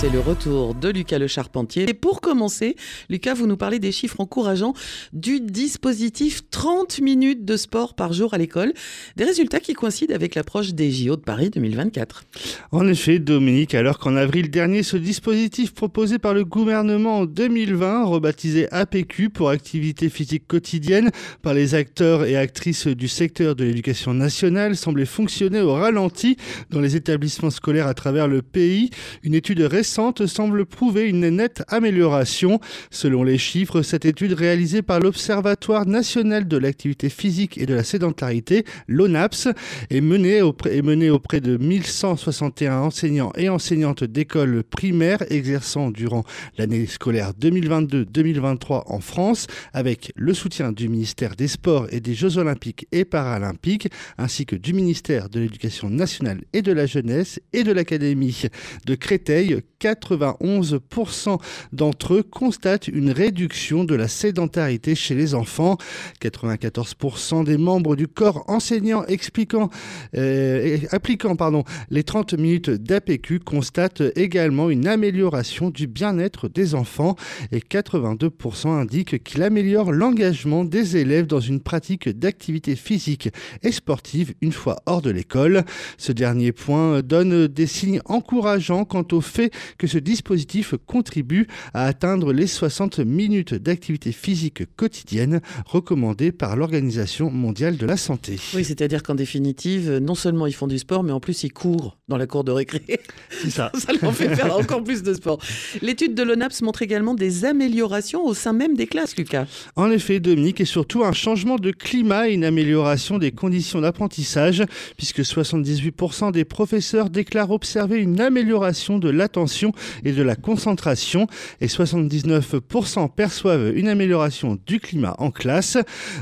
C'est le retour de Lucas Le Charpentier. Et pour commencer, Lucas, vous nous parlez des chiffres encourageants du dispositif 30 minutes de sport par jour à l'école. Des résultats qui coïncident avec l'approche des JO de Paris 2024. En effet, Dominique, alors qu'en avril dernier, ce dispositif proposé par le gouvernement en 2020, rebaptisé APQ pour activité physique quotidienne par les acteurs et actrices du secteur de l'éducation nationale, semblait fonctionner au ralenti dans les établissements scolaires à travers le pays. Une étude récente semble prouver une nette amélioration. Selon les chiffres, cette étude réalisée par l'Observatoire national de l'activité physique et de la sédentarité, l'ONAPS, est menée auprès, est menée auprès de 1161 enseignants et enseignantes d'écoles primaires exerçant durant l'année scolaire 2022-2023 en France, avec le soutien du ministère des Sports et des Jeux Olympiques et Paralympiques, ainsi que du ministère de l'Éducation nationale et de la jeunesse et de l'Académie de Créteil, 91% d'entre eux constatent une réduction de la sédentarité chez les enfants. 94% des membres du corps enseignant expliquant, euh, appliquant pardon, les 30 minutes d'APQ constatent également une amélioration du bien-être des enfants et 82% indiquent qu'il améliore l'engagement des élèves dans une pratique d'activité physique et sportive une fois hors de l'école. Ce dernier point donne des signes encourageants quant au fait que ce dispositif contribue à atteindre les 60 minutes d'activité physique quotidienne recommandées par l'Organisation mondiale de la santé. Oui, c'est-à-dire qu'en définitive, non seulement ils font du sport, mais en plus ils courent dans la cour de récré. C'est ça. ça leur fait faire encore plus de sport. L'étude de l'ONAPS montre également des améliorations au sein même des classes, Lucas. En effet, Dominique, et surtout un changement de climat et une amélioration des conditions d'apprentissage, puisque 78% des professeurs déclarent observer une amélioration de l'attention et de la concentration et 79% perçoivent une amélioration du climat en classe.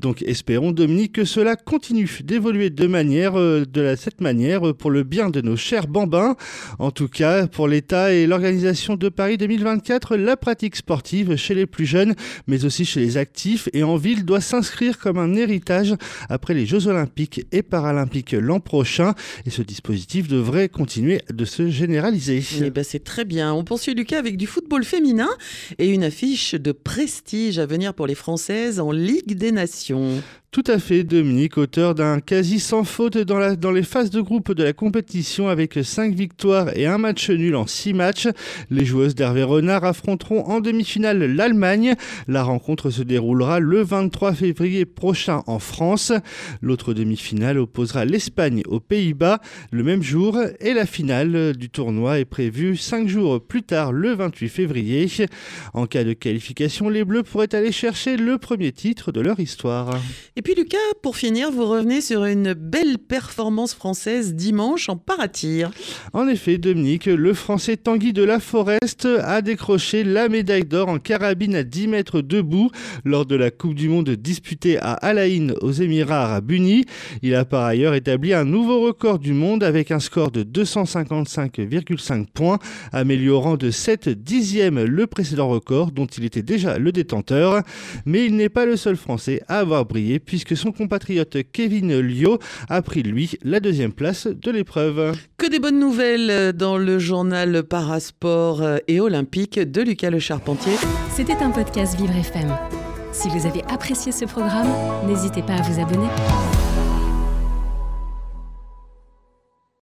Donc espérons Dominique que cela continue d'évoluer de manière euh, de cette manière pour le bien de nos chers bambins. En tout cas, pour l'État et l'organisation de Paris 2024, la pratique sportive chez les plus jeunes, mais aussi chez les actifs et en ville doit s'inscrire comme un héritage après les Jeux olympiques et paralympiques l'an prochain et ce dispositif devrait continuer de se généraliser. Eh ben, c'est très bien. On poursuit Lucas avec du football féminin et une affiche de prestige à venir pour les Françaises en Ligue des Nations. Tout à fait, Dominique, auteur d'un quasi sans faute dans, les phases de groupe de la compétition avec 5 victoires et un match nul en 6 matchs. Les joueuses d'Hervé Renard affronteront en demi-finale l'Allemagne. La rencontre se déroulera le 23 février prochain en France. L'autre demi-finale opposera l'Espagne aux Pays-Bas le même jour et la finale du tournoi est prévue 5 jours plus tard, le 28 février. En cas de qualification, les Bleus pourraient aller chercher le premier titre de leur histoire. Puis Lucas, pour finir, vous revenez sur une belle performance française dimanche en paratir. En effet, Dominique, le français Tanguy de la Forest a décroché la médaille d'or en carabine à 10 mètres debout lors de la Coupe du Monde disputée à Alaïn aux Émirats arabes unis. Il a par ailleurs établi un nouveau record du monde avec un score de 255,5 points, améliorant de 7 dixièmes le précédent record dont il était déjà le détenteur. Mais il n'est pas le seul français à avoir brillé puisque son compatriote Kevin Lio a pris lui la deuxième place de l'épreuve. Que des bonnes nouvelles dans le journal Parasport et Olympique de Lucas Le Charpentier. C'était un podcast Vivre FM. Si vous avez apprécié ce programme, n'hésitez pas à vous abonner.